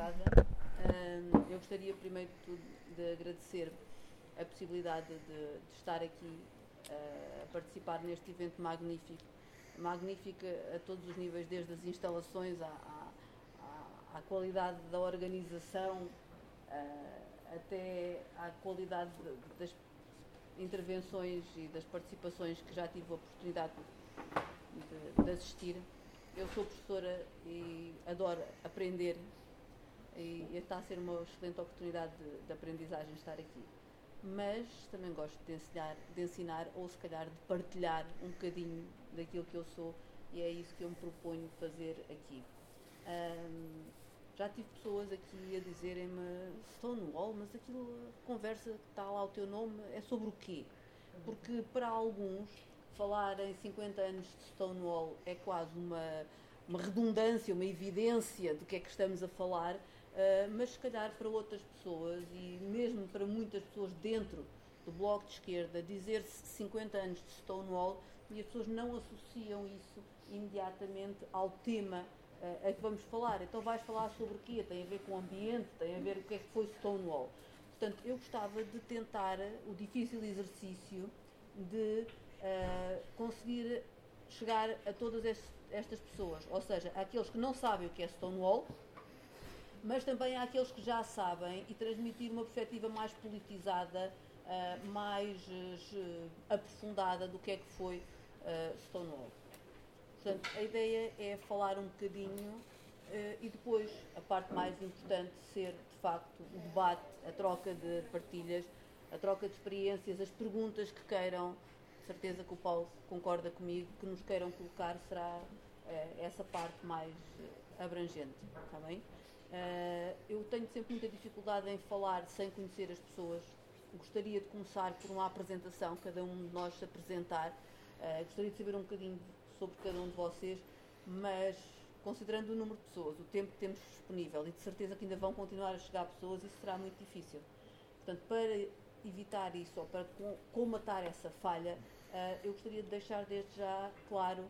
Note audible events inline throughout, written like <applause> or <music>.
obrigada. eu gostaria, primeiro de tudo, de agradecer a possibilidade de, de estar aqui uh, a participar neste evento magnífico. Magnífico a todos os níveis, desde as instalações à, à, à qualidade da organização, uh, até à qualidade das intervenções e das participações que já tive a oportunidade de, de assistir. Eu sou professora e adoro aprender e está a ser uma excelente oportunidade de, de aprendizagem estar aqui. Mas também gosto de ensinar, de ensinar ou se calhar de partilhar um bocadinho daquilo que eu sou e é isso que eu me proponho fazer aqui. Um, já tive pessoas aqui a dizerem-me Stonewall, mas aquilo, conversa que está lá o teu nome é sobre o quê? Porque para alguns falar em 50 anos de Stonewall é quase uma, uma redundância, uma evidência do que é que estamos a falar, uh, mas se calhar para outras pessoas e mesmo para muitas pessoas dentro do Bloco de Esquerda, dizer-se 50 anos de Stonewall e as pessoas não associam isso imediatamente ao tema uh, a que vamos falar. Então vais falar sobre o quê? Tem a ver com o ambiente, tem a ver o que é que foi Stonewall. Portanto, eu gostava de tentar o difícil exercício de uh, conseguir chegar a todas estas pessoas, ou seja, àqueles que não sabem o que é Stonewall, mas também àqueles que já sabem e transmitir uma perspectiva mais politizada, uh, mais uh, aprofundada do que é que foi Stonewall. Portanto, a ideia é falar um bocadinho e depois a parte mais importante ser, de facto, o debate, a troca de partilhas, a troca de experiências, as perguntas que queiram certeza que o Paulo concorda comigo, que nos queiram colocar será uh, essa parte mais uh, abrangente, está bem? Uh, eu tenho sempre muita dificuldade em falar sem conhecer as pessoas. Gostaria de começar por uma apresentação, cada um de nós se apresentar. gostaria de saber um bocadinho sobre cada um de vocês, mas considerando o número de pessoas, o tempo que temos disponível e de certeza que ainda vão continuar a chegar pessoas, isso será muito difícil. Portanto, para evitar isso ou para comatar essa falha, Uh, eu gostaria de deixar desde já claro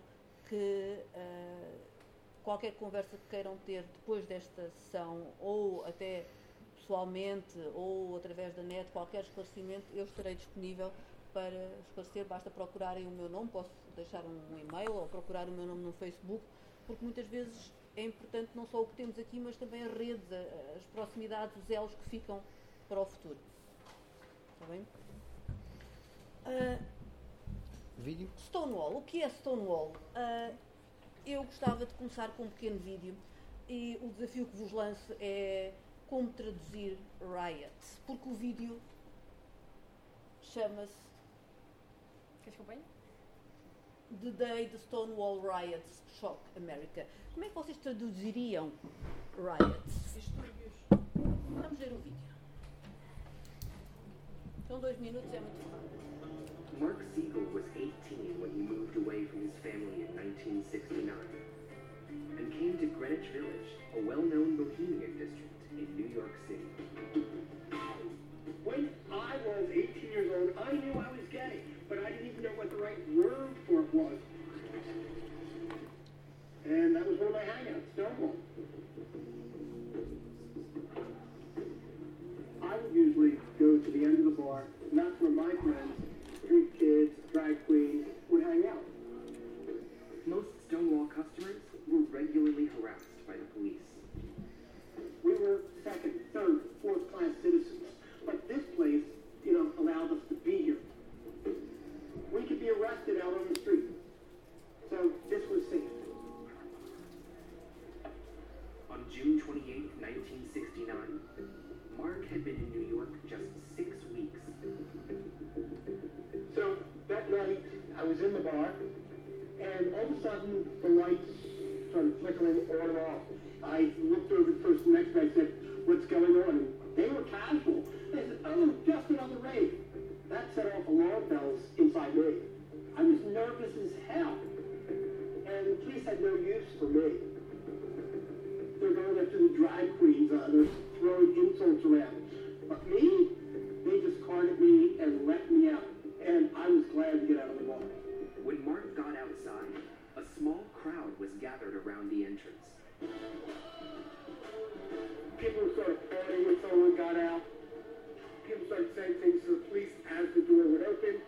que uh, qualquer conversa que queiram ter depois desta sessão, ou até pessoalmente, ou através da net, qualquer esclarecimento, eu estarei disponível para esclarecer. Basta procurarem o meu nome, posso deixar um e-mail ou procurar o meu nome no Facebook, porque muitas vezes é importante não só o que temos aqui, mas também as redes, as proximidades, os elos que ficam para o futuro. Está bem? Uh, Vídeo? Stonewall. O que é Stonewall? Uh, eu gostava de começar com um pequeno vídeo e o desafio que vos lanço é como traduzir riot, porque o vídeo chama-se. Queres que eu ponha? The Day the Stonewall Riots Shock America. Como é que vocês traduziriam riots? Distúrbios. Vamos ver o vídeo. São dois minutos, é muito fácil. Mark Siegel was 18 when he moved away from his family in 1969 and came to Greenwich Village, a well-known bohemian district in New York City. When I was 18 years old, I knew I was gay, but I didn't even know what the right word for it was. And that was one of my hangouts, Stonewall. I would usually go to the end of the bar, not for my friends, street kids, drag queens would hang out. Most Stonewall customers were regularly harassed by the police. We were second, third, fourth class citizens. But this place, you know, allowed us to be here. We could be arrested out on the street. So this was safe. On June 28, 1969, Mark had been in New York just that night, I was in the bar, and all of a sudden, the lights started flickering on and off. I looked over the next to me, guy said, what's going on? And they were casual. They said, oh, just another raid. That set off alarm bells inside me. I was nervous as hell. And the police had no use for me. They're going after the drag queens. Uh, they're throwing insults around. But me, they just carded me and let me out and I was glad to get out of the water. When Mark got outside, a small crowd was gathered around the entrance. People started partying when someone got out. People started saying things to the police as the door would open.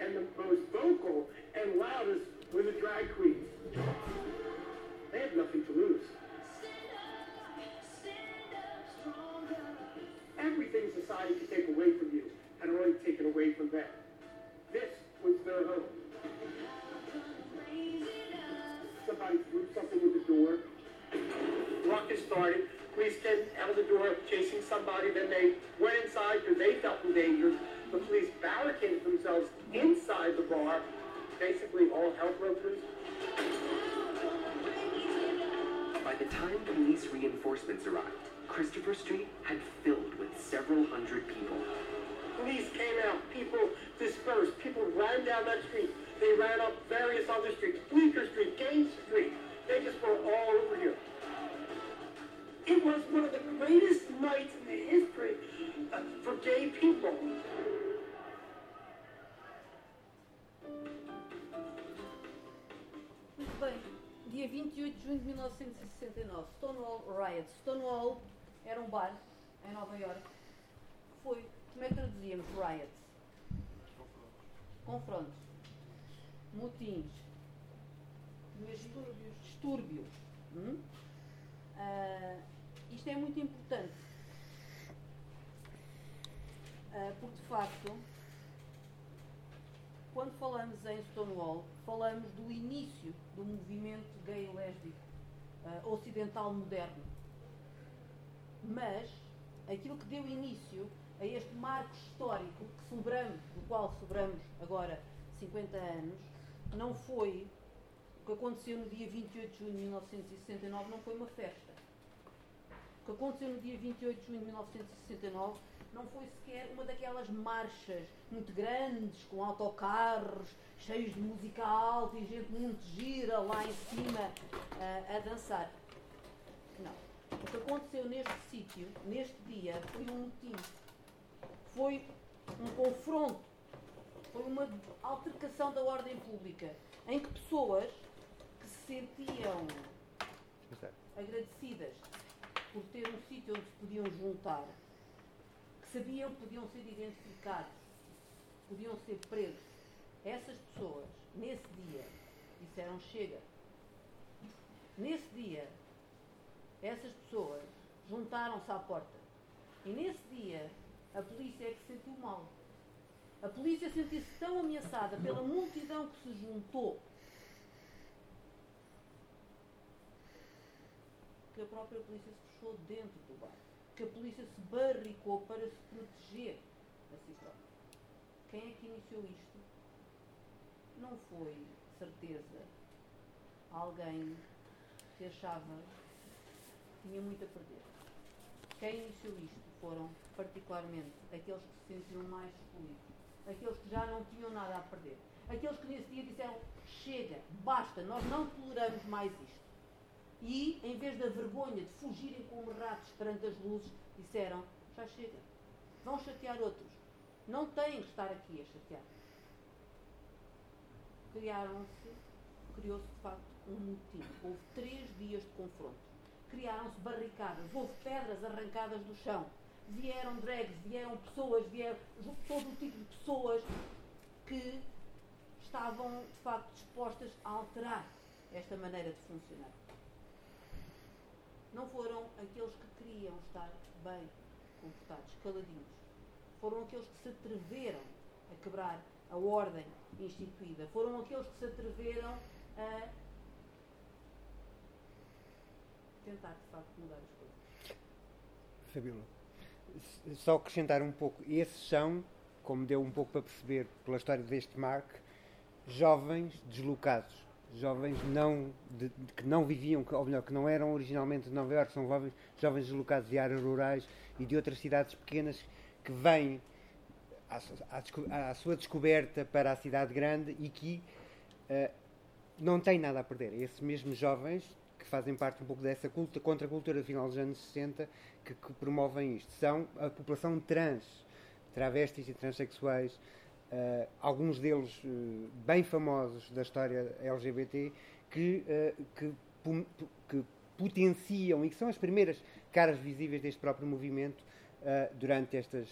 And the most vocal and loudest were the drag queens. They had nothing to lose. Everything society can take away from you had already taken away from them. This was their home. Somebody threw something at the door. Ruckus started. Police came out of the door chasing somebody. Then they went inside because they felt the danger. The police barricaded themselves inside the bar. Basically, all hell broke loose. By the time police reinforcements arrived, Christopher Street had filled with several hundred people. Police came out, people dispersed, people ran down that street. They ran up various other streets, Bleecker Street, Gaines Street. They just were all over here. It was one of the greatest nights in the history uh, for gay people. Bem. Dia 28 de junho de 1969, Stonewall Riot. Stonewall era um bar em Nova York. Foi, como é que traduzíamos riot? Confrontos. Motins. Distúrbios. Distúrbios. Hum? Ah, isto é muito importante. Ah, porque de facto quando falamos em Stonewall, falamos do início do movimento gay e lésbico uh, ocidental moderno. Mas aquilo que deu início a este marco histórico que celebramos, do qual celebramos agora 50 anos, não foi o que aconteceu no dia 28 de junho de 1969, não foi uma festa. O que aconteceu no dia 28 de junho de 1969 não foi sequer uma daquelas marchas muito grandes, com autocarros, cheios de música alta e gente muito gira lá em cima uh, a dançar. Não. O que aconteceu neste sítio, neste dia, foi um motim. Foi um confronto. Foi uma altercação da ordem pública, em que pessoas que se sentiam agradecidas por ter um sítio onde se podiam juntar que sabiam que podiam ser identificados, podiam ser presos. Essas pessoas, nesse dia, disseram chega. Nesse dia, essas pessoas juntaram-se à porta. E nesse dia, a polícia é que se sentiu mal. A polícia sentiu-se tão ameaçada pela multidão que se juntou que a própria polícia se fechou dentro do bar que a polícia se barricou para se proteger a si própria. Quem é que iniciou isto? Não foi, certeza, alguém que achava que tinha muito a perder. Quem iniciou isto foram, particularmente, aqueles que se sentiram mais excluídos, aqueles que já não tinham nada a perder, aqueles que nesse dia disseram: chega, basta, nós não toleramos mais isto. E, em vez da vergonha de fugirem como ratos perante as luzes, disseram: já chega, vão chatear outros. Não têm que estar aqui a chatear. Criaram-se, criou-se de facto um motim. Houve três dias de confronto. Criaram-se barricadas, houve pedras arrancadas do chão. Vieram drags, vieram pessoas, vieram todo o tipo de pessoas que estavam de facto dispostas a alterar esta maneira de funcionar não foram aqueles que queriam estar bem comportados, caladinhos. Foram aqueles que se atreveram a quebrar a ordem instituída. Foram aqueles que se atreveram a tentar, de facto, mudar as coisas. Fabíola, só acrescentar um pouco. Esses são, como deu um pouco para perceber pela história deste Mark, jovens deslocados jovens não, de, de, que não viviam, ou melhor, que não eram originalmente de Nova Iorque, são jovens, jovens deslocados de áreas rurais e de outras cidades pequenas que vêm à, à, à sua descoberta para a cidade grande e que uh, não têm nada a perder. Esses mesmos jovens fazem parte um pouco dessa culta, contracultura final dos anos 60 que, que promovem isto são a população trans, travestis e transexuais Uh, alguns deles uh, bem famosos da história LGBT que, uh, que, que, potenciam e que são as primeiras caras visíveis deste próprio movimento durante estes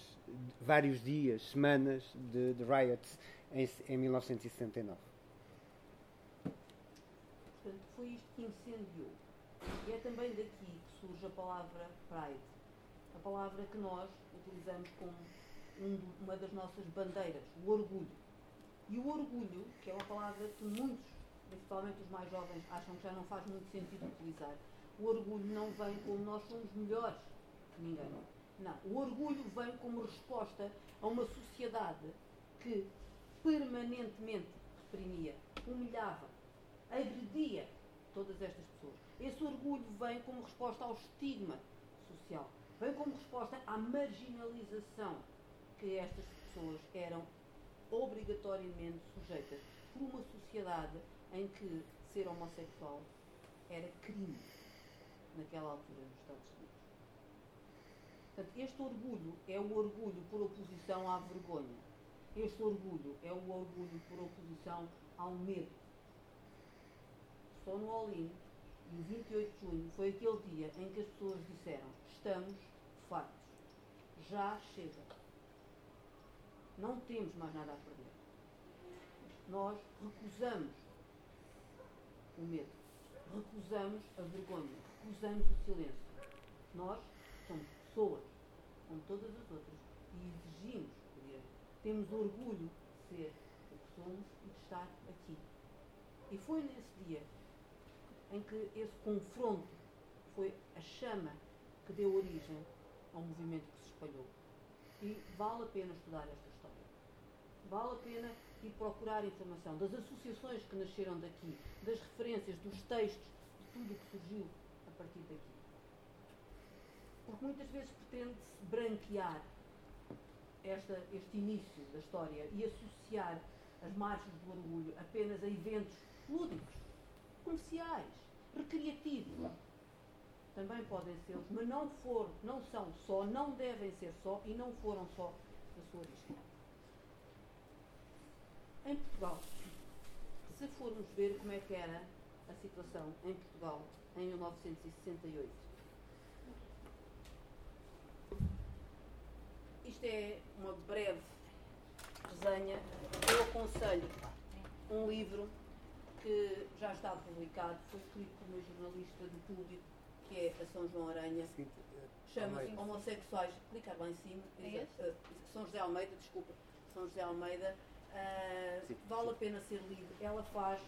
vários dias, semanas de, de riots em, em 1969. Portanto, foi isto que incendiou. E é também daqui que surge a palavra Pride, a palavra que nós utilizamos como um, uma das nossas bandeiras, o orgulho. E o orgulho, que é uma palavra que muitos, principalmente os mais jovens, acham que já não faz muito sentido utilizar. O orgulho não vem como nós somos melhores que ninguém. Não. O orgulho vem como resposta a uma sociedade que permanentemente reprimia, humilhava, agredia todas estas pessoas. Esse orgulho vem como resposta ao estigma social, vem como resposta à marginalização que estas pessoas eram obrigatoriamente sujeitas por uma sociedade em que ser homossexual era crime naquela altura nos Estados Unidos. Portanto, este orgulho é o orgulho por oposição à vergonha. Este orgulho é o orgulho por oposição ao medo. Só no All-In, e 28 de junho, foi aquele dia em que as pessoas disseram: Estamos fartos. Já chega. Não temos mais nada a perder. Nós recusamos o medo, recusamos a vergonha, recusamos o silêncio. Nós somos pessoas, como todas as outras, e exigimos o direito. Temos orgulho de ser o que somos e de estar aqui. E foi nesse dia em que esse confronto foi a chama que deu origem a um movimento que se espalhou. E vale a pena estudar esta história. Vale a pena ir procurar informação das associações que nasceram daqui, das referências, dos textos, de tudo o que surgiu a partir daqui. Porque muitas vezes pretende-se branquear esta, este início da história e associar as margens do orgulho apenas a eventos lúdicos, comerciais, recreativos. Também podem ser, mas não, for, não são só, não devem ser só e não foram só da sua origem. Em Portugal, se formos ver como é que era a situação em Portugal em 1968, isto é uma breve resenha. Eu aconselho um livro que já está publicado, foi escrito por uma jornalista do público, que é a São João Aranha. Chama-se Homossexuais. Clicar lá em cima. É uh, São José Almeida, desculpa. São José Almeida. Uh, Sim, vale sim. a pena ser lido. Ela faz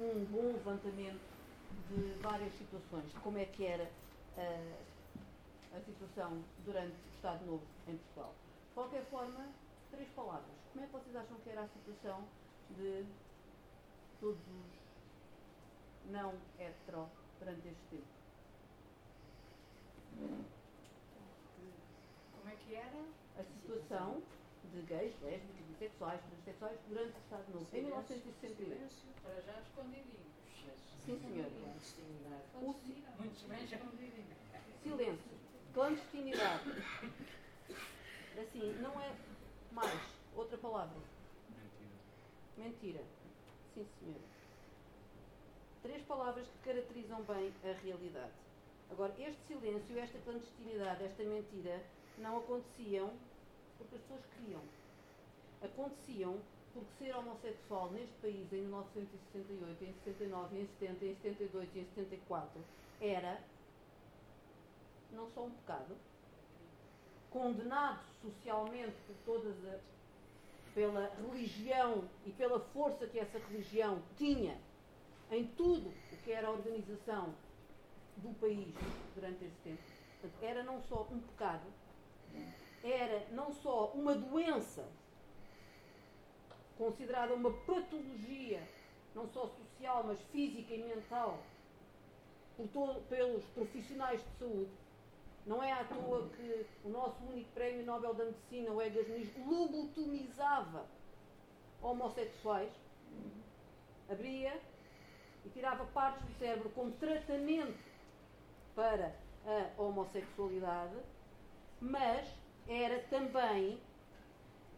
um bom levantamento de várias situações, de como é que era uh, a situação durante o Estado Novo em Portugal. De qualquer forma, três palavras. Como é que vocês acham que era a situação de todos os não hetero durante este tempo? Como é que era? A situação de gays, lésbicas, bissexuais, transexuais durante o Estado Novo, em 1968. Para já escondidinho. Sim, senhora. O si- Muito bem escondidinho. silêncio, clandestinidade. Assim, não é mais outra palavra. Mentira. Sim, senhora. Três palavras que caracterizam bem a realidade. Agora, este silêncio, esta clandestinidade, esta mentira, não aconteciam porque as pessoas queriam. Aconteciam porque ser homossexual neste país em 1968, em 69, em 70, em 72 e em 74 era não só um pecado, condenado socialmente por todas a, pela religião e pela força que essa religião tinha em tudo o que era a organização do país durante esse tempo. Era não só um pecado, era não só uma doença considerada uma patologia, não só social, mas física e mental, pelos profissionais de saúde. Não é à toa que o nosso único prémio Nobel da Medicina, o Egas Muniz, lobotomizava homossexuais, abria e tirava partes do cérebro como tratamento para a homossexualidade, mas era também,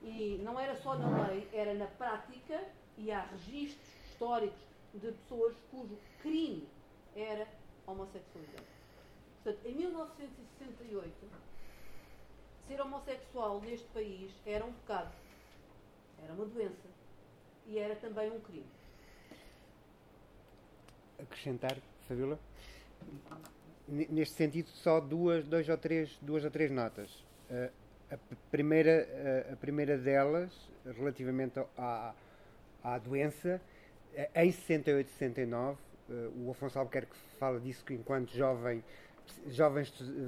e não era só na lei, era na prática, e há registros históricos de pessoas cujo crime era homossexualidade. Portanto, em 1968, ser homossexual neste país era um pecado, era uma doença e era também um crime. acrescentar, Fabiola? Neste sentido, só duas, dois ou três, duas ou três notas. A, primeira, a primeira delas, relativamente à, à doença, em 68 69, eh, o Afonso Albuquerque fala disso que enquanto jovem, jovem,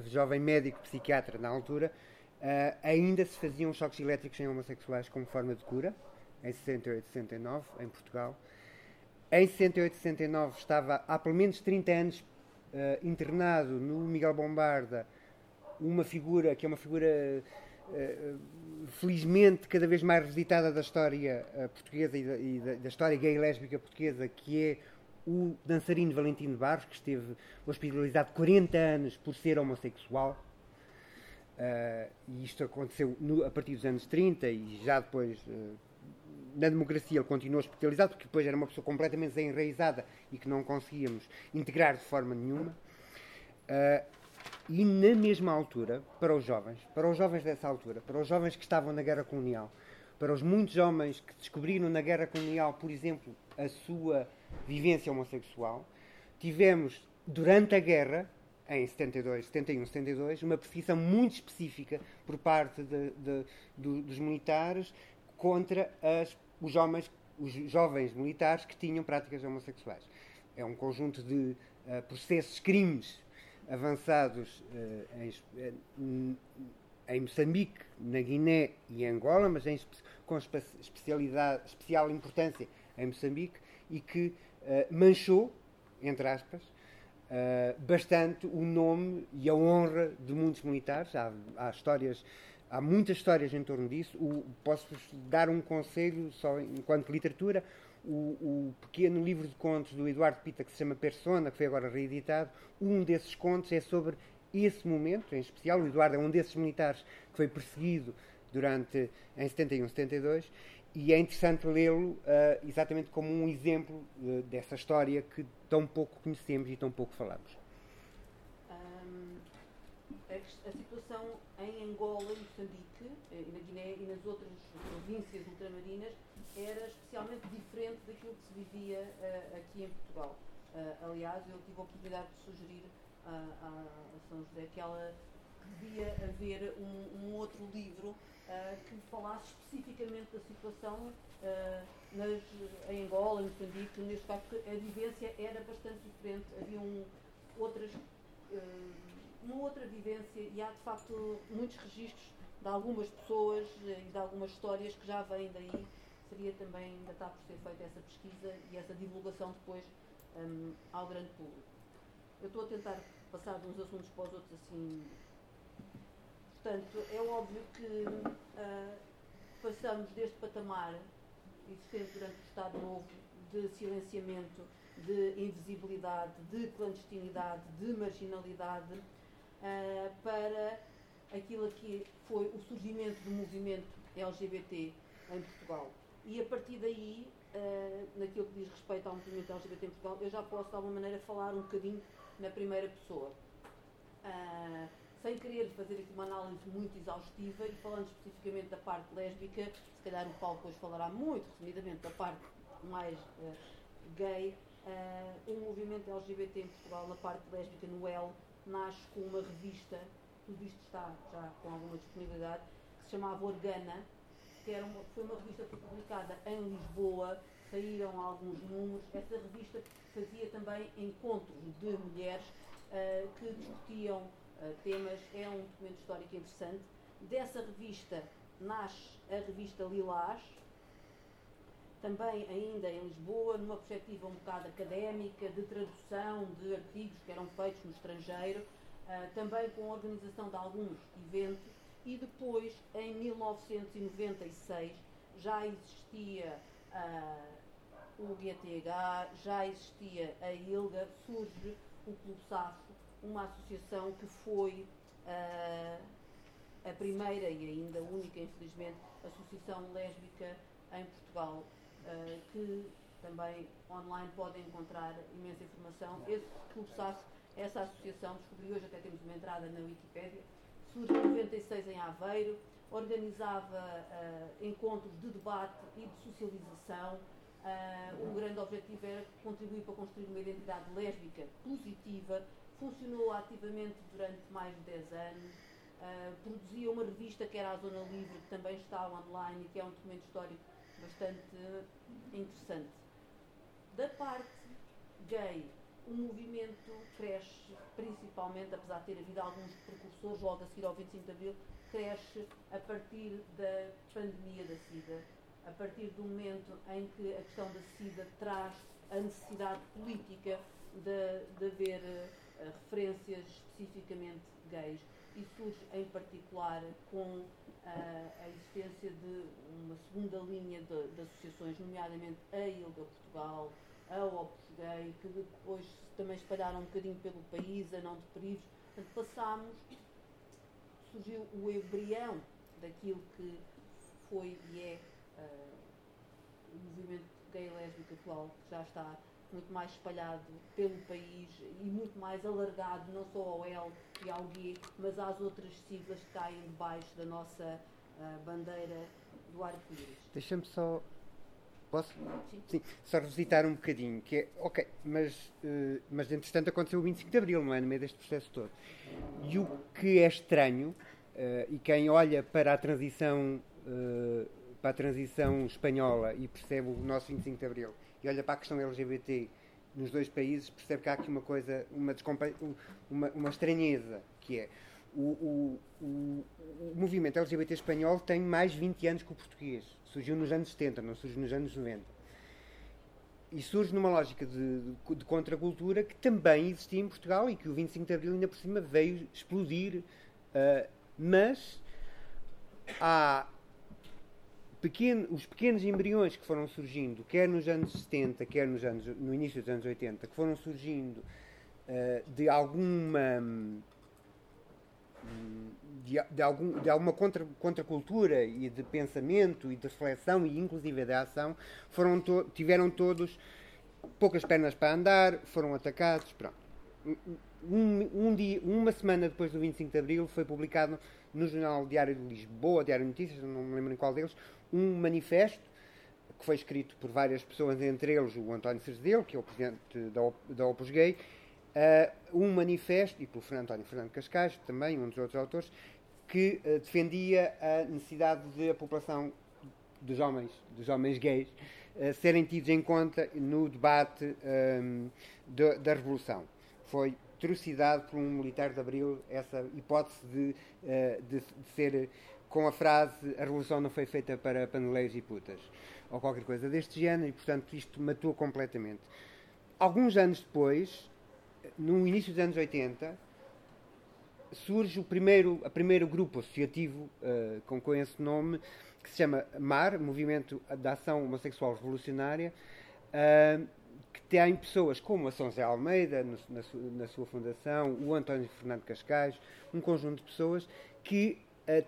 jovem médico psiquiatra na altura, uh, ainda se faziam choques elétricos em homossexuais como forma de cura, em 68 e 69, em Portugal. Em 68 e 69 estava há pelo menos 30 anos uh, internado no Miguel Bombarda uma figura que é uma figura uh, felizmente cada vez mais revisitada da história portuguesa e, da, e da, história gay e lésbica portuguesa, que é o dançarino Valentino Barros, que esteve hospitalizado 40 anos por ser homossexual. Uh, e isto aconteceu no, a partir dos anos 30 e já depois na democracia ele continuou hospitalizado, porque depois era uma pessoa completamente desenraizada e que não conseguíamos integrar de forma nenhuma. Uh, e na mesma altura, para os jovens, para os jovens dessa altura, para os jovens que estavam na guerra colonial, para os muitos homens que descobriram na guerra colonial, por exemplo, a sua vivência homossexual, tivemos durante a guerra, em 72, 71, 72, uma perseguição muito específica por parte de, de, de, dos militares contra as, os, homens, os jovens militares que tinham práticas homossexuais. É um conjunto de uh, processos, crimes avançados uh, em, eh, em, Moçambique, na Guiné e Angola, mas em, com especialidade, especial importância em Moçambique e que uh, manchou, entre aspas, bastante o nome e a honra de muitos militares. Há, há histórias há muitas histórias em torno disso. Posso-vos dar um conselho, só enquanto literatura. O, o, pequeno livro de contos do Eduardo Pita, que se chama Persona, que foi agora reeditado, um desses contos é sobre esse momento, em especial. O Eduardo é um desses militares que foi perseguido durante em 71, 72, e é interessante lê-lo uh, exatamente como um exemplo uh, dessa história que tão pouco conhecemos e tão pouco falamos. Um, a, a situação em Angola Moçambique, eh, na Guiné e nas outras províncias ultramarinas, era especialmente diferente daquilo que se vivia uh, aqui em Portugal. Aliás, eu tive a oportunidade de sugerir a, São José que ela devia haver um, um outro livro uh, que falasse especificamente da situação nas, em Angola, em Moçambique, neste caso, a vivência era bastante diferente, havia um, outras uma outra vivência e há de facto muitos registros de algumas pessoas e de algumas histórias que já vêm daí. Seria também, ainda está por ser feita essa pesquisa e essa divulgação depois um, ao grande público. Eu estou a tentar passar de uns assuntos para os outros assim. Portanto, é óbvio que uh, passamos deste patamar existente durante o Estado Novo de silenciamento, de invisibilidade, de clandestinidade, de marginalidade uh, para aquilo que foi o surgimento do movimento LGBT em Portugal. E a partir daí, uh, naquilo que diz respeito ao movimento LGBT em Portugal, eu já posso de alguma maneira falar um bocadinho na primeira pessoa. Uh, sem querer fazer aqui uma análise muito exaustiva e falando especificamente da parte lésbica, se calhar o Paulo depois falará muito resumidamente da parte mais uh, gay, uh, o movimento LGBT em Portugal, na parte lésbica, no L, nasce com uma revista, tudo isto está já com alguma disponibilidade, que se chamava Organa, que era uma, foi uma revista publicada em Lisboa, saíram alguns números. Essa revista fazia também encontros de mulheres uh, que discutiam temas, é um documento histórico interessante. Dessa revista nasce a revista Lilás, também ainda em Lisboa, numa perspectiva um bocado académica, de tradução de artigos que eram feitos no estrangeiro, uh, também com a organização de alguns eventos, e depois, em 1996, já existia uh, o GTH, já existia a ILGA, surge o Clube uma associação que foi uh, a primeira e ainda única, infelizmente, associação lésbica em Portugal uh, que também online podem encontrar imensa informação. Esse Clube SAF, essa associação, descobri hoje, até temos uma entrada na Wikipédia, surge em 96 em Aveiro, organizava uh, encontros de debate e de socialização. Uh, o grande objetivo era contribuir para construir uma identidade lésbica positiva, funcionou ativamente durante mais de 10 anos, uh, produzia uma revista que era a Zona Livre, que também está online e que é um documento histórico bastante interessante. Da parte gay, o movimento cresce, principalmente, apesar de ter havido alguns precursores logo a seguir ao 25 de Abril, cresce a partir da pandemia da SIDA, a partir do momento em que a questão da SIDA traz a necessidade política de, de haver referências especificamente gays e surge em particular com uh, a existência de uma segunda linha de, de, associações, nomeadamente a ILGA Portugal, a Opus Gay, que depois também espalharam um bocadinho pelo país, a não de períodos. Portanto, passámos, surgiu o embrião daquilo que foi e é uh, o movimento gay lésbico atual, que já está muito mais espalhado pelo país e muito mais alargado não só ao L e ao G, mas às outras siglas que caem debaixo da nossa uh, bandeira do arco-íris. Deixa-me só. Posso? Sim. Sim. Só revisitar um bocadinho, que é, ok, mas, uh, mas entretanto aconteceu o 25 de Abril, não é? No meio deste processo todo. E o que é estranho, uh, e quem olha para a transição para a transição espanhola e percebe o nosso 25 de Abril e olha para a questão LGBT nos dois países, percebe que há aqui uma coisa, uma, uma, uma estranheza, que é o, o, o, o, movimento LGBT espanhol tem mais 20 anos que o português. Surgiu nos anos 70, não surgiu nos anos 90. E surge numa lógica de, de, de contracultura que também existia em Portugal e que o 25 de Abril ainda por cima veio explodir. Uh, mas há pequeno, os pequenos embriões que foram surgindo, quer nos anos 70, quer nos anos, no início dos anos 80, que foram surgindo uh, de alguma. De, de, algum, de alguma contra, contracultura e de pensamento e de reflexão e inclusive de ação foram to, tiveram todos poucas pernas para andar, foram atacados. Pronto. Um, um dia, uma semana depois do 25 de Abril foi publicado no Jornal Diário de Lisboa, Diário de Notícias, não me lembro em qual deles, um manifesto que foi escrito por várias pessoas, entre eles o António Cerzedelo, que é o presidente da, da Opus Gay, uh, um manifesto, e pelo António Fernando Cascais, também um dos outros autores, que uh, defendia a necessidade de a população dos homens, dos homens gays, uh, serem tidos em conta no debate um, de, da Revolução. Foi trucidado por um militar de Abril essa hipótese de, de, de ser com a frase a revolução não foi feita para paneleiros e putas, ou qualquer coisa deste género, e portanto isto matou completamente. Alguns anos depois, no início dos anos 80, surge o primeiro, a primeiro grupo associativo uh, com, com esse nome, que se chama MAR, Movimento de Ação Homossexual Revolucionária, uh, que tem pessoas como a São José Almeida, no, na, su, na, sua fundação, o António Fernando Cascais, um conjunto de pessoas que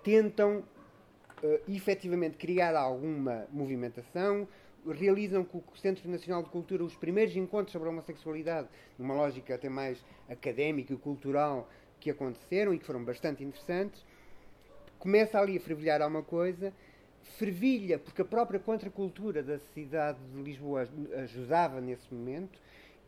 tentam uh, efetivamente criar alguma movimentação, realizam com o Centro Nacional de Cultura os primeiros encontros sobre a homossexualidade, numa lógica até mais académica e cultural, que aconteceram e que foram bastante interessantes. Começa ali a fervilhar alguma coisa, fervilha porque a própria contracultura da cidade de Lisboa ajudava nesse momento,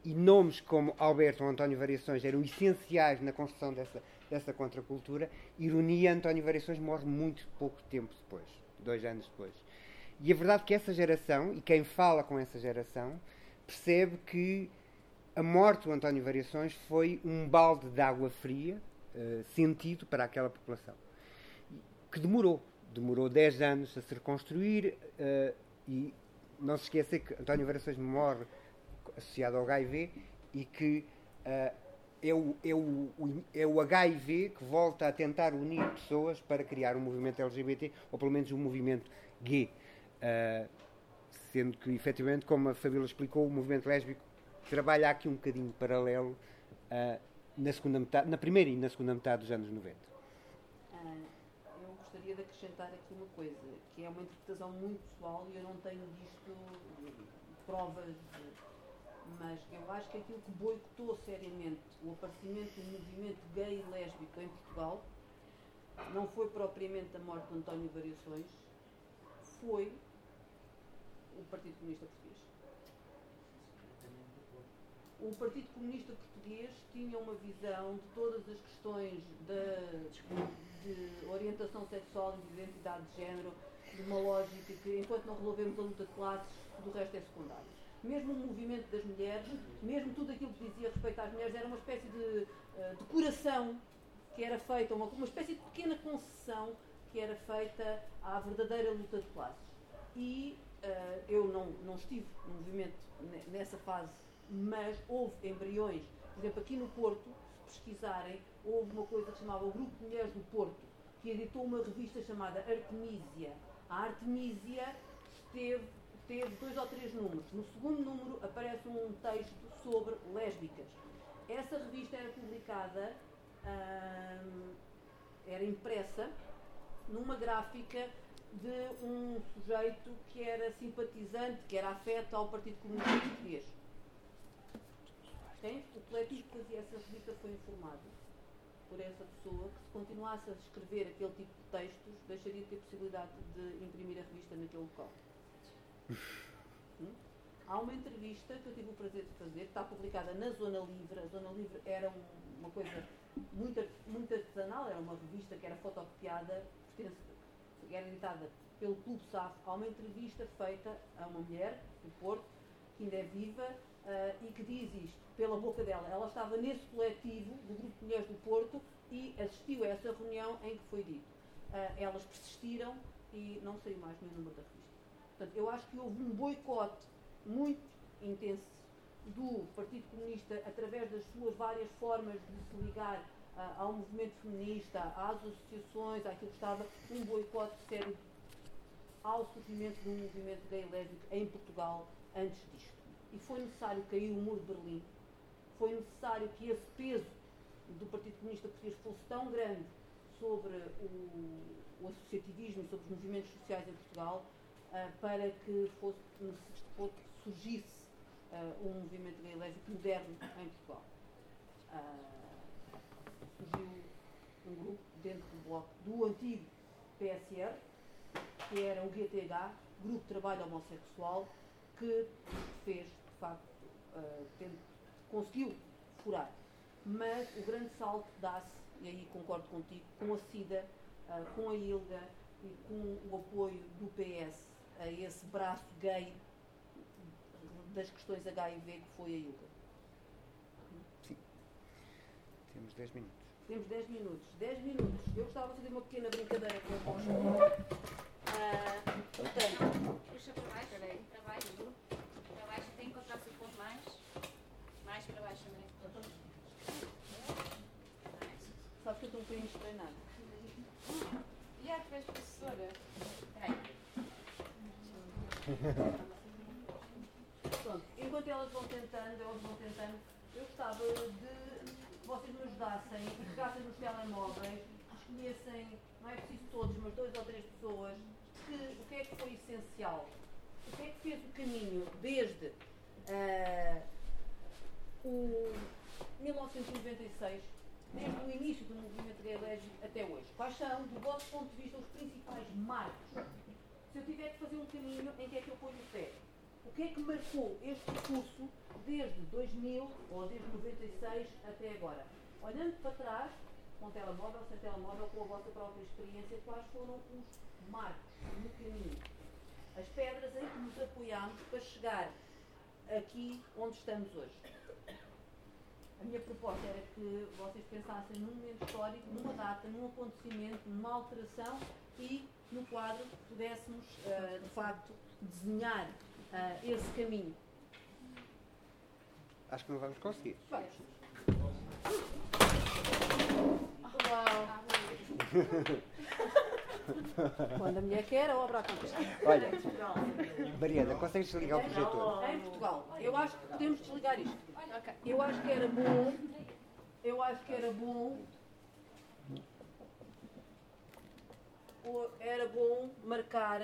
e nomes como Alberto ou António Variações eram essenciais na construção dessa dessa contracultura. Ironia, António Variações morre muito pouco tempo depois, dois anos depois. E a verdade é que essa geração, e quem fala com essa geração, percebe que a morte do António Variações foi um balde de água fria uh, sentido para aquela população. Que demorou. Demorou 10 anos a se reconstruir uh, e não se esqueça que António Variações morre associado ao HIV e que uh, é o, é, o, é o HIV que volta a tentar unir pessoas para criar um movimento LGBT, ou pelo menos um movimento gay. Uh, sendo que, efetivamente, como a Fabíola explicou, o movimento lésbico trabalha aqui um bocadinho paralelo uh, na, segunda metade, na primeira e na segunda metade dos anos 90. Ah, eu gostaria de acrescentar aqui uma coisa, que é uma interpretação muito pessoal e eu não tenho disto provas mas eu acho que aquilo que boicotou seriamente o aparecimento do movimento gay e lésbico em Portugal não foi propriamente a morte de António Variações, foi o Partido Comunista Português. O Partido Comunista Português tinha uma visão de todas as questões de, de orientação sexual e de identidade de género, de uma lógica que, enquanto não resolvemos a luta de classes, do resto é secundário mesmo o movimento das mulheres, mesmo tudo aquilo que dizia respeito às mulheres, era uma espécie de uh, decoração que era feita, uma, uma espécie de pequena concessão que era feita à verdadeira luta de classes. E uh, eu não, não estive no movimento nessa fase, mas houve embriões, por exemplo, aqui no Porto, se pesquisarem, houve uma coisa que se chamava o Grupo de Mulheres do Porto, que editou uma revista chamada Artemisia. A Artemisia teve, teve dois ou três números. No segundo número aparece um texto sobre lésbicas. Essa revista era publicada, hum, era impressa, numa gráfica de um sujeito que era simpatizante, que era afeto ao Partido Comunista Português. Tem? O coletivo que fazia essa revista foi informado por essa pessoa que se continuasse a escrever aquele tipo de textos, deixaria de ter possibilidade de imprimir a revista naquele local. Há uma entrevista que eu tive o prazer de fazer, que está publicada na Zona Livre. A Zona Livre era um, uma coisa muito, muito artesanal, era uma revista que era fotocopiada, era editada pelo Clube SAF. Há uma entrevista feita a uma mulher do Porto, que ainda é viva, uh, e que diz isto pela boca dela. Ela estava nesse coletivo do Grupo de Mulheres do Porto e assistiu a essa reunião em que foi dito. Uh, elas persistiram e não saiu mais nenhum número da revista. Portanto, eu acho que houve um boicote muito intenso do Partido Comunista através das suas várias formas de se ligar uh, ao movimento feminista, às associações, àquilo que estava, um boicote sério ao surgimento do movimento gay lésbico em Portugal antes disto. E foi necessário cair o muro de Berlim foi necessário que esse peso do Partido Comunista Português fosse tão grande sobre o, o associativismo e sobre os movimentos sociais em Portugal para que fosse, surgisse uh, um movimento gay moderno em Portugal. Uh, surgiu um grupo dentro do bloco do antigo PSR, que era o GTH, Grupo de Trabalho Homossexual, que fez, de facto, uh, tendo conseguiu furar. Mas o grande salto dá-se, e aí concordo contigo, com a CIDA, uh, com a ILGA e com o apoio do PS a esse braço gay das questões HIV que foi a ILGA. Sim. Temos 10 minutos. Temos 10 minutos. 10 minutos. Eu gostava de fazer uma pequena brincadeira com a voz. Uh, portanto. Puxa para baixo, peraí. Para baixo. Para baixo tem que encontrar-se um pouco mais. Mais para baixo, André. Sabe que eu estou um bocadinho treinada. E a que és professora? Enquanto elas vão tentando, elas vão tentando, eu gostava de vocês me ajudassem e pegassem nos telemóveis, escolhessem, não é preciso todos, mas dois ou três pessoas, que, o que é que foi essencial? O que é que fez o caminho desde uh, o 1996, desde o início do movimento gay até hoje? Quais são, do vosso ponto de vista, os principais marcos? Se eu tiver que fazer um caminho, em que é que eu ponho o pé? O que é que marcou este percurso desde 2000 ou desde 96 até agora? Olhando para trás, com telemóvel, sem telemóvel, com a vossa própria experiência, quais foram os marcos no caminho? As pedras em que nos apoiámos para chegar aqui onde estamos hoje. A minha proposta era que vocês pensassem num momento histórico, numa data, num acontecimento, numa alteração e no quadro pudéssemos, uh, de facto, desenhar uh, esse caminho. Acho que não vamos conseguir. Vamos. Uau. Quando a mulher quer, a obra acontece. Olha, Mariana, consegues desligar o projetor? Em Portugal. Eu acho que podemos desligar isto. Eu acho que era bom. Eu acho que era bom. ou Era bom marcar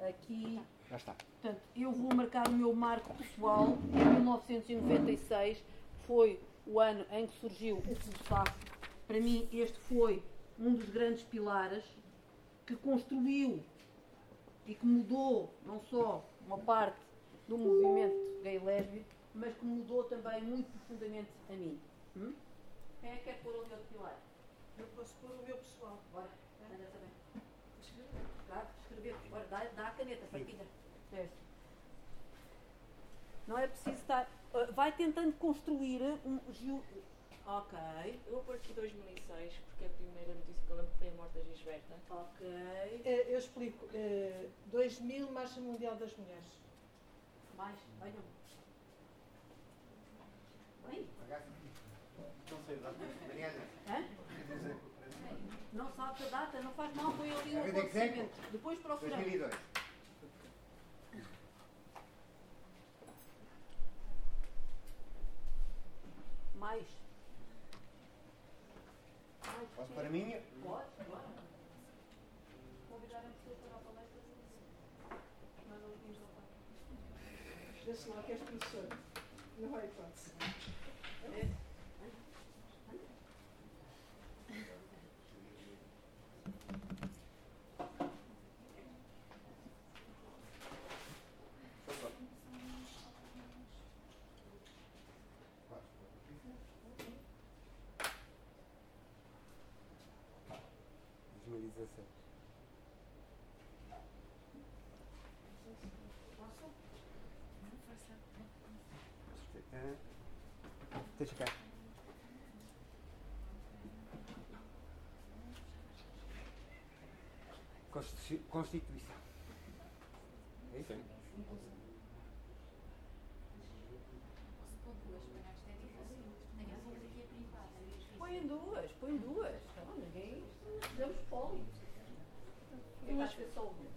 aqui. Já está. Portanto, eu vou marcar o meu marco pessoal. Em 1996 foi o ano em que surgiu o Pulsar. Para mim, este foi um dos grandes pilares que construiu e que mudou não só uma parte do movimento gay lésbico, mas que mudou também muito profundamente a mim. Hum? Quem é que quer pôr o meu pilar? Eu posso pôr o meu pessoal. Bora. Bora, dá, dá a caneta. Certo. Não é preciso estar. ah, vai tentando construir um. Ok, Eu vou pôr aqui 2006, porque a primeira notícia que eu lembro foi a morte da Gisberta. ok. Eh, Eu explico. Eh, 2000, Marcha Mundial das Mulheres. Mais, venham. Bem, Não sei, Mariana. Não sabe a data, não faz mal, foi ali um vida é segue. acontecimento. Depois procuramos. 2002. Mais. Mais. Posso para minha? Pode, bora. Convidar a pessoa para a palestra. Nós não tínhamos voltado. Vê-se lá que és professor. Não há hipótese. Ah, Deixa cá. Constitu- Constituição. É isso? Põe em duas, põe em duas. Não, ninguém. Damos poli. Só uma?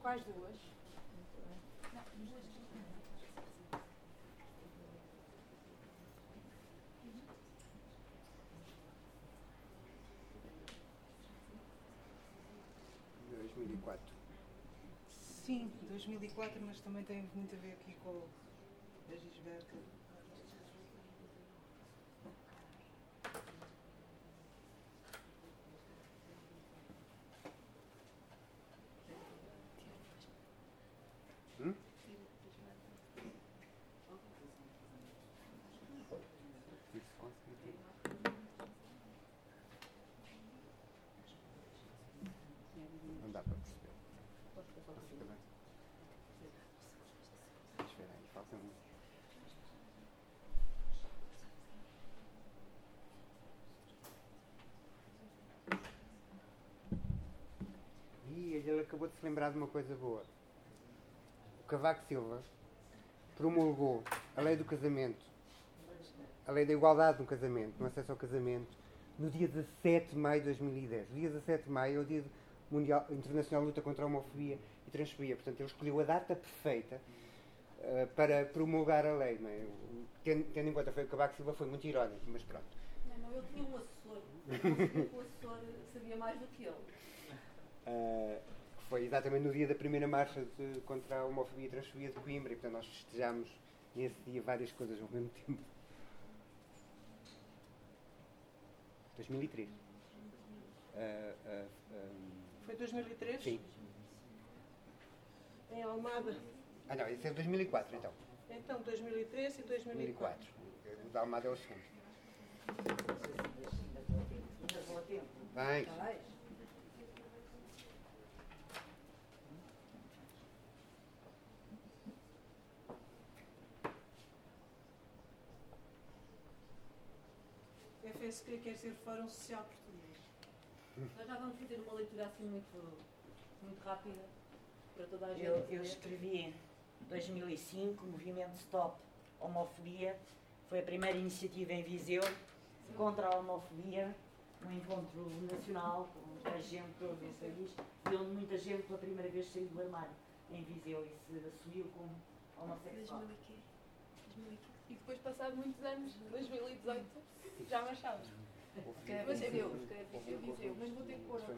Quais duas? 2004. Sim, 2004, mas também tem muito a ver aqui com a Gisberta. Hum? Isso consecutivo. Não dá para perceber. Fica bem. Espera aí, falta um. Ih, ele acabou de se lembrar de uma coisa boa. O Cavaco Silva promulgou a lei do casamento, a lei da igualdade no casamento, no acesso ao casamento, no dia 17 de maio de 2010. O dia 17 de maio é o dia mundial, internacional de luta contra a homofobia e transfobia. Portanto, ele escolheu a data perfeita eh, para promulgar a lei. Não é? Tendo, tendo em conta que foi o Cavaco Silva, foi muito irónico, mas pronto. Não, não, eu tinha um assessor. Eu sabia que o assessor sabia mais do que ele. Uh, foi exatamente no dia da primeira marcha de- contra a homofobia e transfobia de Coimbra e portanto nós festejámos nesse dia várias coisas ao mesmo tempo. 2003. Uh, uh, um, Foi 2003? sim. Em Almada. Ah não, esse é 2004 então. Então, 2003 e 2004. 2004. O da Almada é o segundo. Bem, Vai. FSP quer ser Fórum Social Português. Nós já vamos fazer uma leitura assim muito, muito rápida para toda a gente. Eu, eu escrevi em 2005, Movimento Stop Homofobia. Foi a primeira iniciativa em Viseu contra a homofobia, um encontro nacional com a gente de todo o país e onde muita gente pela primeira vez saiu do armário em Viseu e se assumiu como homossexual. E depois, passado muitos anos, 2018, já marchavas. Mas é meu. Eu Viseu. Viseu, mas vou ter que pôr aqui.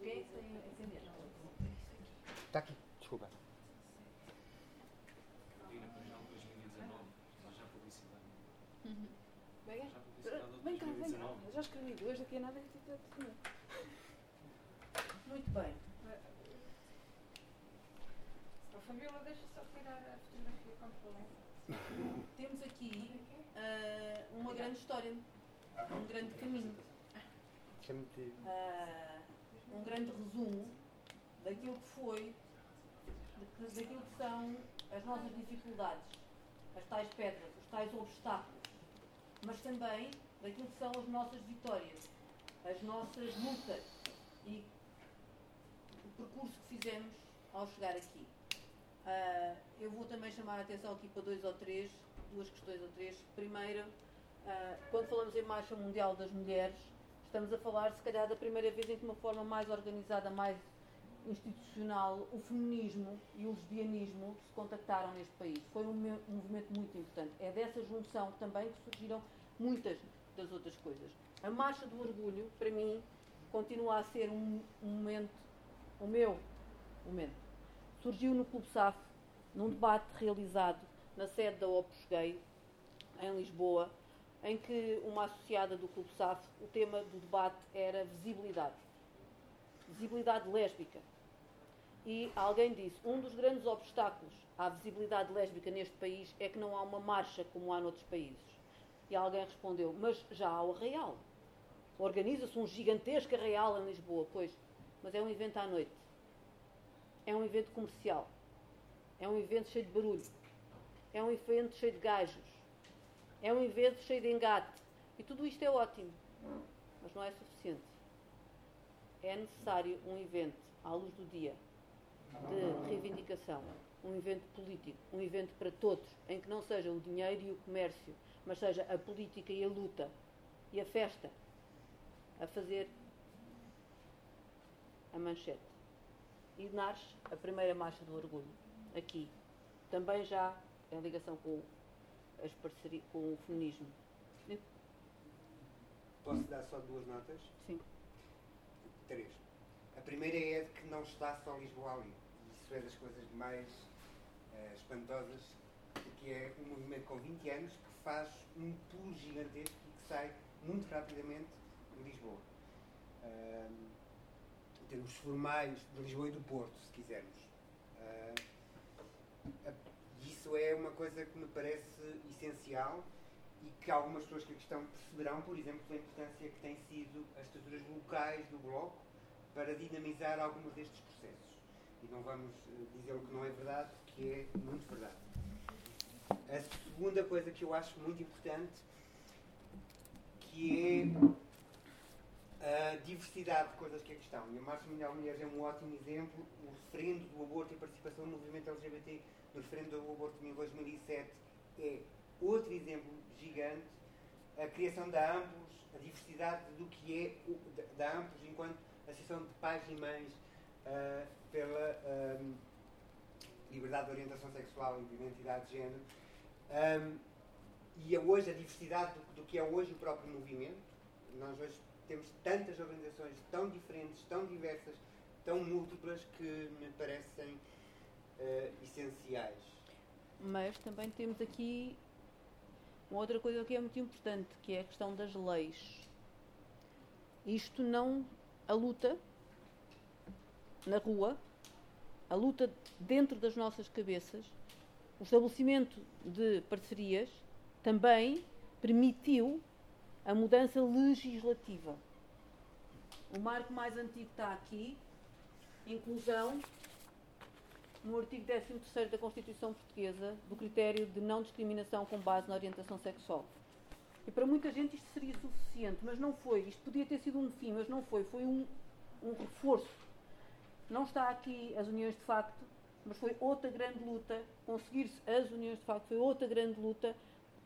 é é que? Está tá aqui, desculpa. Marina Pajão 2019, nós já publicidade. Vem cá, Já vem cá, vem cá. 2019. Eu já escrevi duas, daqui a nada e tu já Muito bem. A Fabiola deixa só tirar a fotografia com problema. <laughs> Temos aqui ah, uma grande história, um grande caminho, ah, um grande resumo daquilo que foi, daquilo que são as nossas dificuldades, as tais pedras, os tais obstáculos, mas também daquilo que são as nossas vitórias, as nossas lutas e o percurso que fizemos ao chegar aqui. Ah, eu vou também chamar a atenção aqui para dois ou três, duas questões ou três. Primeiro, ah, quando falamos em Marcha Mundial das Mulheres, estamos a falar, se calhar, da primeira vez em que, de uma forma mais organizada, mais institucional, o feminismo e o lesbianismo se contactaram neste país. Foi um, me- movimento muito importante. É dessa junção também que surgiram muitas das outras coisas. A Marcha do Orgulho, para mim, continua a ser um momento, o meu momento. Surgiu no Clube SAF, num debate realizado na sede da Opus Gay, em Lisboa, em que uma associada do Clube SAF, o tema do debate era visibilidade. Visibilidade lésbica. E alguém disse, um dos grandes obstáculos à visibilidade lésbica neste país é que não há uma marcha como há noutros países. E alguém respondeu, mas já há o Arraial. Organiza-se um gigantesco Arraial em Lisboa, pois, mas é um evento à noite. É um evento comercial. É um evento cheio de barulho. É um evento cheio de gajos. É um evento cheio de engate. E tudo isto é ótimo. Mas não é suficiente. É necessário um evento à luz do dia de reivindicação, um evento político, um evento para todos, em que não seja o dinheiro e o comércio, mas seja a política e a luta e a festa a fazer a manchete. E nasce a primeira marcha do orgulho, aqui, também já em ligação com, as parceria, com o feminismo. Posso dar só duas notas? Sim. Três. A primeira é de que não está só Lisboa ali. Isso é das coisas mais eh, espantosas, que é um movimento com 20 anos que faz um pulo gigantesco e que sai muito rapidamente de Lisboa. Ahm, em termos formais, de Lisboa e do Porto, se quisermos. A- isso é uma coisa que me parece essencial e que algumas pessoas que aqui estão perceberão, por exemplo, pela importância que têm sido as estruturas locais do Bloco para dinamizar alguns destes processos. E não vamos eh, dizer o que não é verdade, que é muito verdade. A segunda coisa que eu acho muito importante, que é a diversidade de coisas que aqui estão. E a Marcha Mundial de Mulheres é um ótimo exemplo. O referendo do aborto e participação no movimento LGBT no referendo do aborto em 2007 é outro exemplo gigante. A criação da AMPOS, a diversidade do que é o- da- AMPOS enquanto Associação de Pais e Mães ah, pela ahm, liberdade de orientação sexual e de identidade de género. Ahm, e a hoje a diversidade do, do que é hoje o próprio movimento. Nós hoje temos tantas organizações tão diferentes, tão diversas, tão múltiplas que me parecem eh, essenciais. Mas também temos aqui uma outra coisa que é muito importante, que é a questão das leis. Isto não. A luta na rua, a luta dentro das nossas cabeças, o estabelecimento de parcerias também permitiu a mudança legislativa. O marco mais antigo está aqui, inclusão no artigo 13 da Constituição Portuguesa do critério de não discriminação com base na orientação sexual. E para muita gente isto seria suficiente, mas não foi. Isto podia ter sido um fim, mas não foi. Foi um, um reforço. Não está aqui as uniões de facto, mas foi outra grande luta. Conseguir-se as uniões de facto foi outra grande luta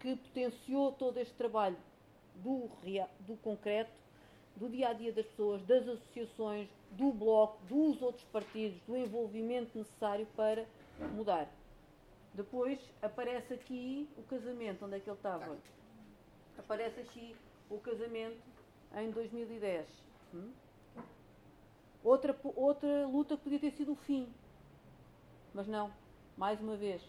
que potenciou todo este trabalho do, do concreto, do dia a dia das pessoas, das associações, do bloco, dos outros partidos, do envolvimento necessário para mudar. Depois aparece aqui o casamento, onde é que ele estava? Aparece aqui o casamento em 2010. Hum? Outra, outra luta que podia ter sido o fim. Mas não, mais uma vez.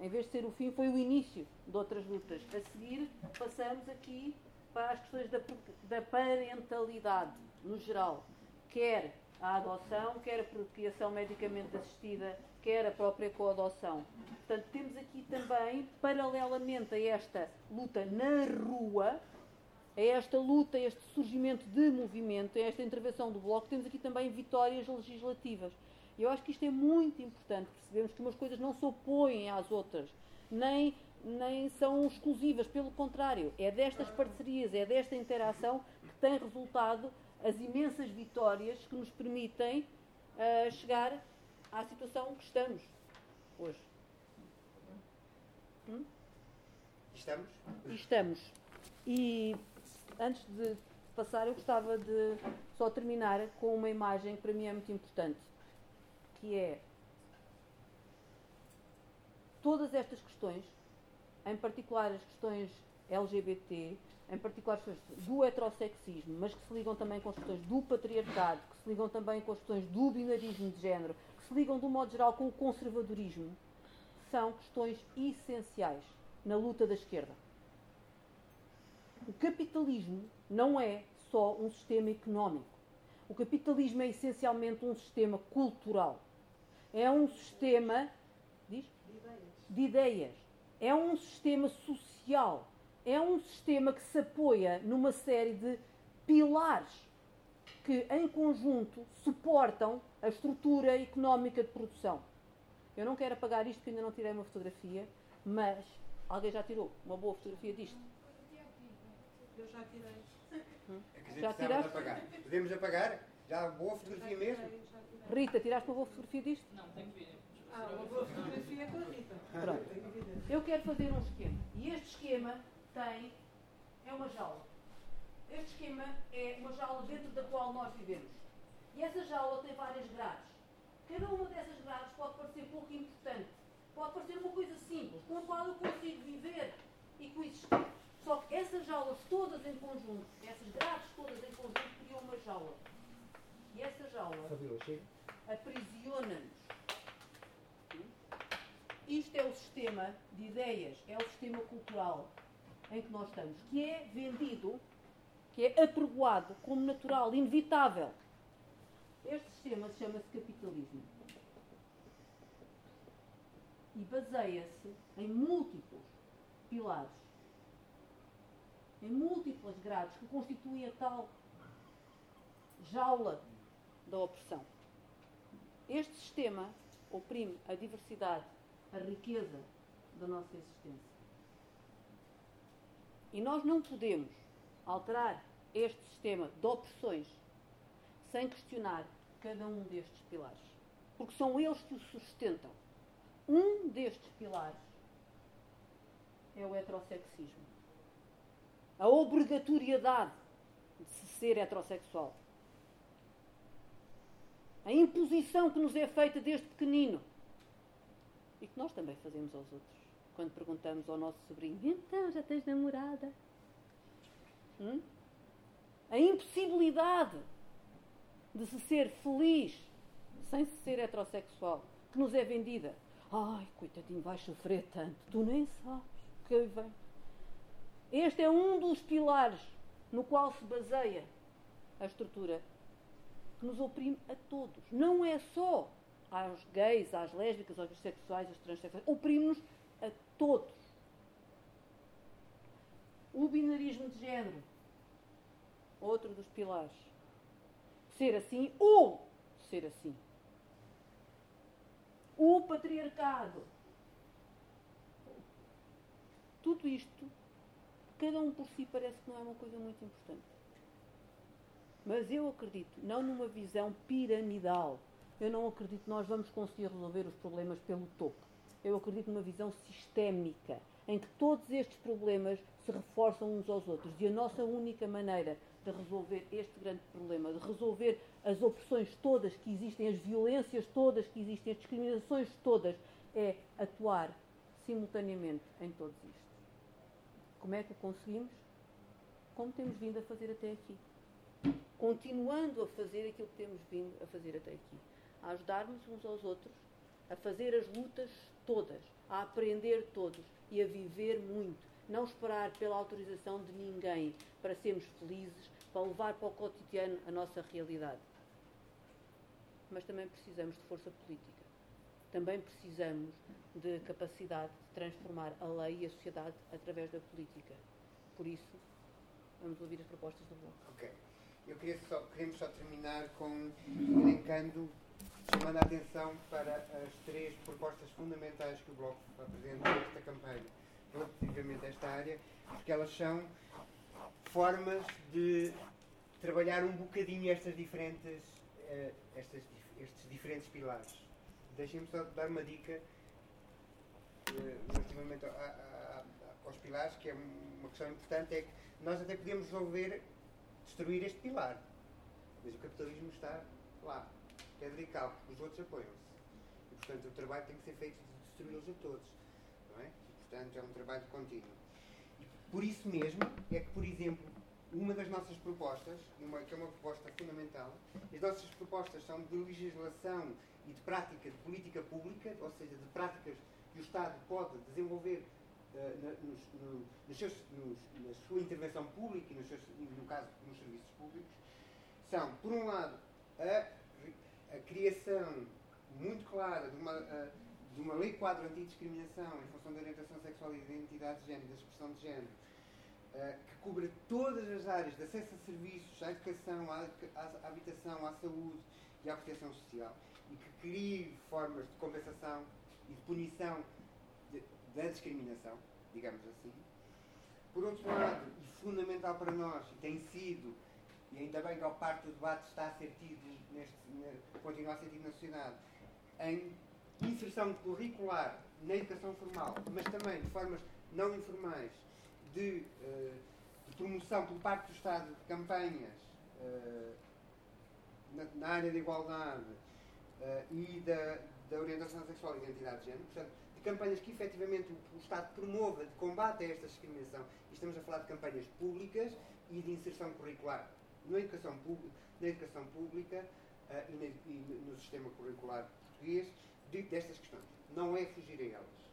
Em vez de ser o fim, foi o início de outras lutas. A seguir, passamos aqui para as questões da, da parentalidade, no geral. Quer a adoção, quer a procriação medicamente assistida, quer a própria coadoção. Portanto, temos aqui também, paralelamente a esta luta na rua, a esta luta, a este surgimento de movimento, a esta intervenção do Bloco, temos aqui também vitórias legislativas. E eu acho que isto é muito importante, percebemos que umas coisas não se opõem às outras, nem, nem são exclusivas, pelo contrário, é destas parcerias, é desta interação que tem resultado as imensas vitórias que nos permitem uh, chegar à situação que estamos hoje. Hum? Estamos? Estamos. E antes de passar, eu gostava de só terminar com uma imagem que para mim é muito importante, que é todas estas questões, em particular as questões LGBT, em particular as questões do heterossexismo, mas que se ligam também com as questões do patriarcado, que se ligam também com as questões do binarismo de género, que se ligam de um modo geral com o conservadorismo, são questões essenciais na luta da esquerda. O capitalismo não é só um sistema económico. O capitalismo é essencialmente um sistema cultural. É um sistema diz? de ideias. É um sistema social. É um sistema que se apoia numa série de pilares que, em conjunto, suportam a estrutura económica de produção. Eu não quero apagar isto porque ainda não tirei uma fotografia, mas alguém já tirou uma boa fotografia disto? Eu já tirei. Hum? É que a gente Já tiraste? apagar. Podemos apagar? Já boa fotografia mesmo? Rita, tiraste uma boa fotografia disto? Não, tem que ver. Ah, uma boa fotografia com a Rita. Pronto. Eu quero fazer um esquema. E este esquema tem. é uma jaula. Este esquema é uma jaula dentro da qual nós vivemos. E essa jaula tem várias grades. Cada uma dessas grades pode parecer pouco importante. Pode parecer uma coisa simples, com a qual eu consigo viver e coexistir. Só que essas jaulas todas em conjunto, essas grades todas em conjunto, criam uma jaula. E essa jaula aprisiona-nos. Isto é o sistema de ideias, é o sistema cultural em que nós estamos, que é vendido, que é apregoado como natural, inevitável. Este sistema chama-se capitalismo. E baseia-se em múltiplos pilares, em múltiplas grades que constituem a tal jaula da opressão. Este sistema oprime a diversidade, a riqueza da nossa existência. E nós não podemos alterar este sistema de opressões sem questionar cada um destes pilares. Porque são eles que o sustentam. Um destes pilares é o heterossexismo. A obrigatoriedade de se ser heterossexual. A imposição que nos é feita desde pequenino. E que nós também fazemos aos outros. Quando perguntamos ao nosso sobrinho: Então, já tens namorada? Hum? A impossibilidade de se ser feliz sem se ser heterossexual, que nos é vendida. Ai, coitadinho, vais sofrer tanto, tu nem sabes o que vem. Este é um dos pilares no qual se baseia a estrutura que nos oprime a todos. Não é só aos gays, às lésbicas, aos bissexuais, aos transexuais. Oprime-nos a todos. O binarismo de género, outro dos pilares. Ser assim ou ser assim. O patriarcado. Tudo isto, cada um por si parece que não é uma coisa muito importante. Mas eu acredito, não numa visão piramidal. Eu não acredito que nós vamos conseguir resolver os problemas pelo topo. Eu acredito numa visão sistémica, em que todos estes problemas se reforçam uns aos outros. E a nossa única maneira de resolver este grande problema, de resolver as opressões todas que existem, as violências todas que existem, as discriminações todas, é atuar simultaneamente em todos isto. Como é que o conseguimos? Como temos vindo a fazer até aqui continuando a fazer aquilo que temos vindo a fazer até aqui. A ajudarmos uns aos outros, a fazer as lutas todas, a aprender todos e a viver muito. Não esperar pela autorização de ninguém para sermos felizes, para levar para o cotidiano a nossa realidade. Mas também precisamos de força política. Também precisamos de capacidade de transformar a lei e a sociedade através da política. Por isso, vamos ouvir as propostas do Bloco. Ok. Eu queria só, queremos só terminar com elencando, chamando a atenção para as três propostas fundamentais que o Bloco apresenta nesta campanha relativamente a esta área, porque elas são formas de trabalhar um bocadinho estas diferentes, eh, estas, estes diferentes pilares. Deixem-me só dar uma dica eh, relativamente aos pilares, que é uma questão importante, é que nós até podemos resolver destruir este pilar. Mas o capitalismo está lá, é radical, os outros apoiam-se. E, portanto, o trabalho tem que ser feito de destruí-los a todos. Não é? E, portanto, é um trabalho contínuo. E por isso mesmo é que, por exemplo, uma das nossas propostas, uma, que é uma proposta fundamental, as nossas propostas são de legislação e de prática de política pública, ou seja, de práticas que o Estado pode desenvolver nos, no- nos nos- na sua intervenção pública e, seus, e, no caso, nos serviços públicos, são, por um lado, a, a criação muito clara de uma, eh, de uma lei quadro antidiscriminação em função da orientação sexual e da identidade de género, da expressão de género, eh, que cubra todas as áreas de acesso a serviços, à educação, à, à- habitação, à saúde e à proteção social, e que crie formas de compensação e de punição da discriminação, digamos assim. Por outro lado, e fundamental para nós, e tem sido, e ainda bem que ao parte do debate está a ser tido, neste, continua a ser tido na sociedade, em inserção curricular na educação formal, mas também de formas não informais de, eh, de promoção por parte do Estado de campanhas eh, na, na área da igualdade eh, e da, da orientação sexual e identidade de género, portanto, de campanhas que efetivamente o, Estado promova de combate a esta discriminação. E estamos a falar de campanhas públicas e de inserção curricular na educação, na educação pública eh, e, na- e no sistema curricular português de- destas questões. Não é fugir a elas.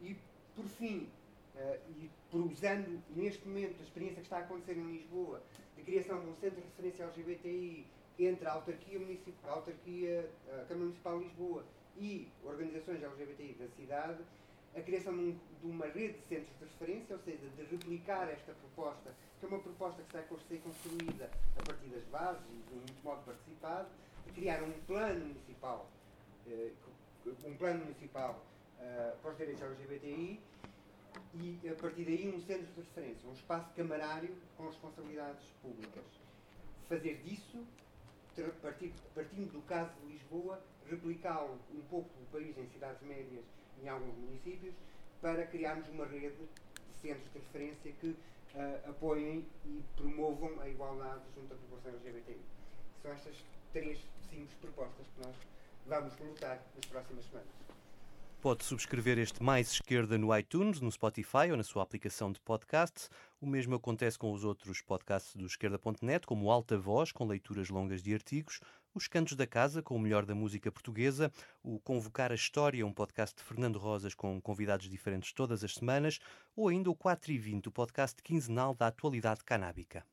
E, por fim, eh, e por usando neste momento a experiência que está a acontecer em Lisboa, de criação de um centro de referência LGBTI entre a autarquia, municipal, a autarquia, a Câmara Municipal de Lisboa e organizações LGBTI da cidade, a criação de, um- uma rede de centros de referência, ou seja, de replicar esta proposta, que é uma proposta que está a ser construída a partir das bases e de um modo participado, de criar um plano municipal, eh, um plano municipal eh, para os direitos LGBTI e a partir daí um centro de referência, um espaço camarário com responsabilidades públicas. Fazer disso, partindo do caso de Lisboa, replicá-lo um pouco do país em cidades médias em alguns municípios, para criarmos uma rede de centros de referência que ah, apoiem e promovam a igualdade junto à população LGBTI. São estas três simples propostas que nós vamos lutar nas próximas semanas. Pode subscrever este Mais Esquerda no iTunes, no Spotify ou na sua aplicação de podcast. O mesmo acontece com os outros podcasts do Esquerda.net, como Alta Voz, com leituras longas de artigos, os Cantos da Casa, com o melhor da música portuguesa, o Convocar a História, um podcast de Fernando Rosas com convidados diferentes todas as semanas, ou ainda o 4 e 20, o podcast quinzenal da atualidade canábica.